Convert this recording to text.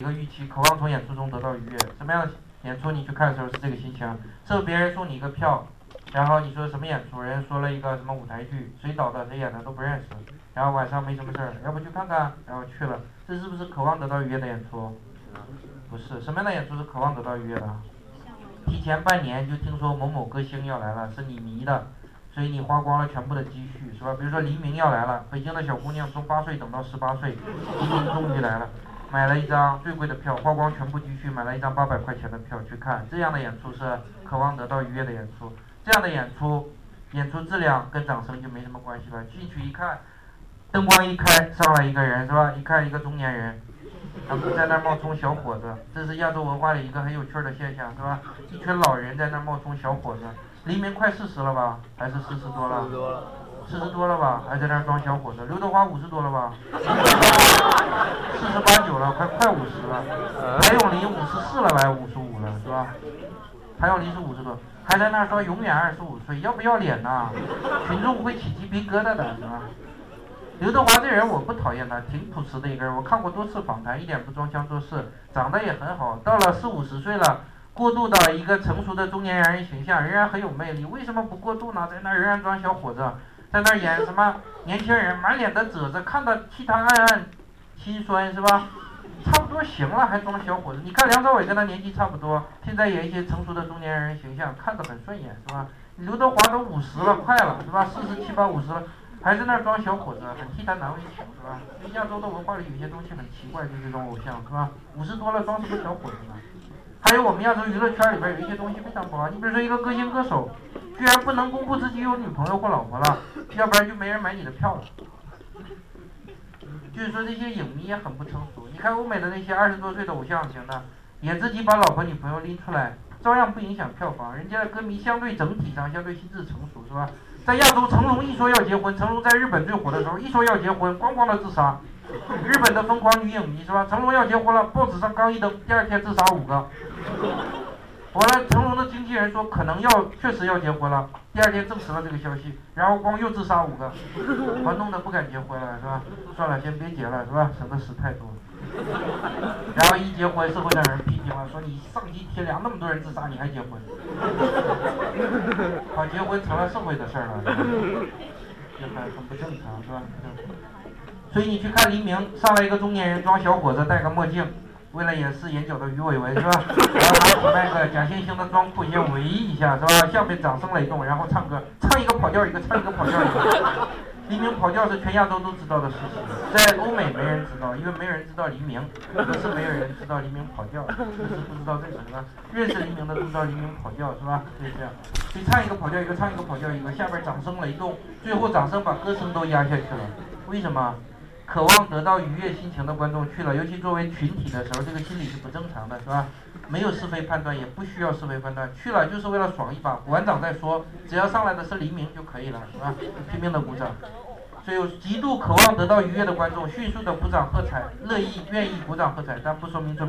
一个预期，渴望从演出中得到愉悦。什么样的演出你去看的时候是这个心情？是别人送你一个票，然后你说什么演出？人说了一个什么舞台剧，谁导的谁演的都不认识，然后晚上没什么事儿，要不去看看？然后去了，这是不是渴望得到愉悦的演出？不是，什么样的演出是渴望得到愉悦的？提前半年就听说某某歌星要来了，是你迷的，所以你花光了全部的积蓄，是吧？比如说黎明要来了，北京的小姑娘从八岁等到十八岁，黎明终于来了。买了一张最贵的票，花光全部积蓄买了一张八百块钱的票去看，这样的演出是渴望得到愉悦的演出。这样的演出，演出质量跟掌声就没什么关系了。进去一看，灯光一开，上来一个人是吧？一看一个中年人，他们在那冒充小伙子，这是亚洲文化里一个很有趣的现象是吧？一群老人在那冒充小伙子。黎明快四十了吧？还是四十多了？四十多了吧？还在那儿装小伙子。刘德华五十多了吧？四十八九了，快快五十了。谭咏麟五十四了吧？五十五了，是吧？谭咏麟是五十多，还在那儿说永远二十五岁，要不要脸呐？群众会起鸡皮疙瘩的，是吧？刘德华这人我不讨厌他，挺朴实的一个人。我看过多次访谈，一点不装腔作势，长得也很好。到了四五十岁了，过渡到一个成熟的中年男人形象，仍然很有魅力。为什么不过渡呢？在那仍然装小伙子，在那演什么年轻人，满脸的褶子，看到替他暗暗。心酸是吧？差不多行了，还装小伙子？你看梁朝伟跟他年纪差不多，现在演一些成熟的中年人形象，看着很顺眼是吧？刘德华都五十了，快了是吧？四十七八五十了，还在那装小伙子，很替他难为情是吧？亚洲的文化里有些东西很奇怪，就这种偶像是吧？五十多了装什么小伙子呢？还有我们亚洲娱乐圈里边有一些东西非常不好，你比如说一个歌星歌手，居然不能公布自己有女朋友或老婆了，要不然就没人买你的票了。就是说这些影迷也很不成熟。你看欧美的那些二十多岁的偶像型的，也自己把老婆女朋友拎出来，照样不影响票房。人家的歌迷相对整体上相对心智成熟，是吧？在亚洲，成龙一说要结婚，成龙在日本最火的时候，一说要结婚，咣咣的自杀。日本的疯狂女影迷是吧？成龙要结婚了，报纸上刚一登，第二天自杀五个。完了，成龙的经纪人说可能要确实要结婚了，第二天证实了这个消息，然后光又自杀五个，我弄得不敢结婚了，是吧？算了，先别结了，是吧？省得死太多。然后一结婚，社会上人批评了，说你丧尽天良，那么多人自杀，你还结婚？好，结婚成了社会的事儿了，这很很不正常，是吧？所以你去看黎明，上来一个中年人装小伙子，戴个墨镜。为了掩饰眼角的鱼尾纹是吧？然后拿起麦克，假惺惺的装酷，先围一下是吧？下面掌声雷动，然后唱歌，唱一个跑调一个，唱一个跑调一个。黎明跑调是全亚洲都知道的事情，在欧美没人知道，因为没人知道黎明，不是没有人知道黎明跑调，就是不知道这个是吧？认识黎明的都知道黎明跑调是吧？就这样，所以唱一个跑调一个，唱一个跑调一个，下边掌声雷动，最后掌声把歌声都压下去了，为什么？渴望得到愉悦心情的观众去了，尤其作为群体的时候，这个心理是不正常的，是吧？没有是非判断，也不需要是非判断，去了就是为了爽一把。鼓完掌再说，只要上来的是黎明就可以了，是吧？拼命的鼓掌。所以，极度渴望得到愉悦的观众，迅速的鼓掌喝彩，乐意愿意鼓掌喝彩，但不说明这。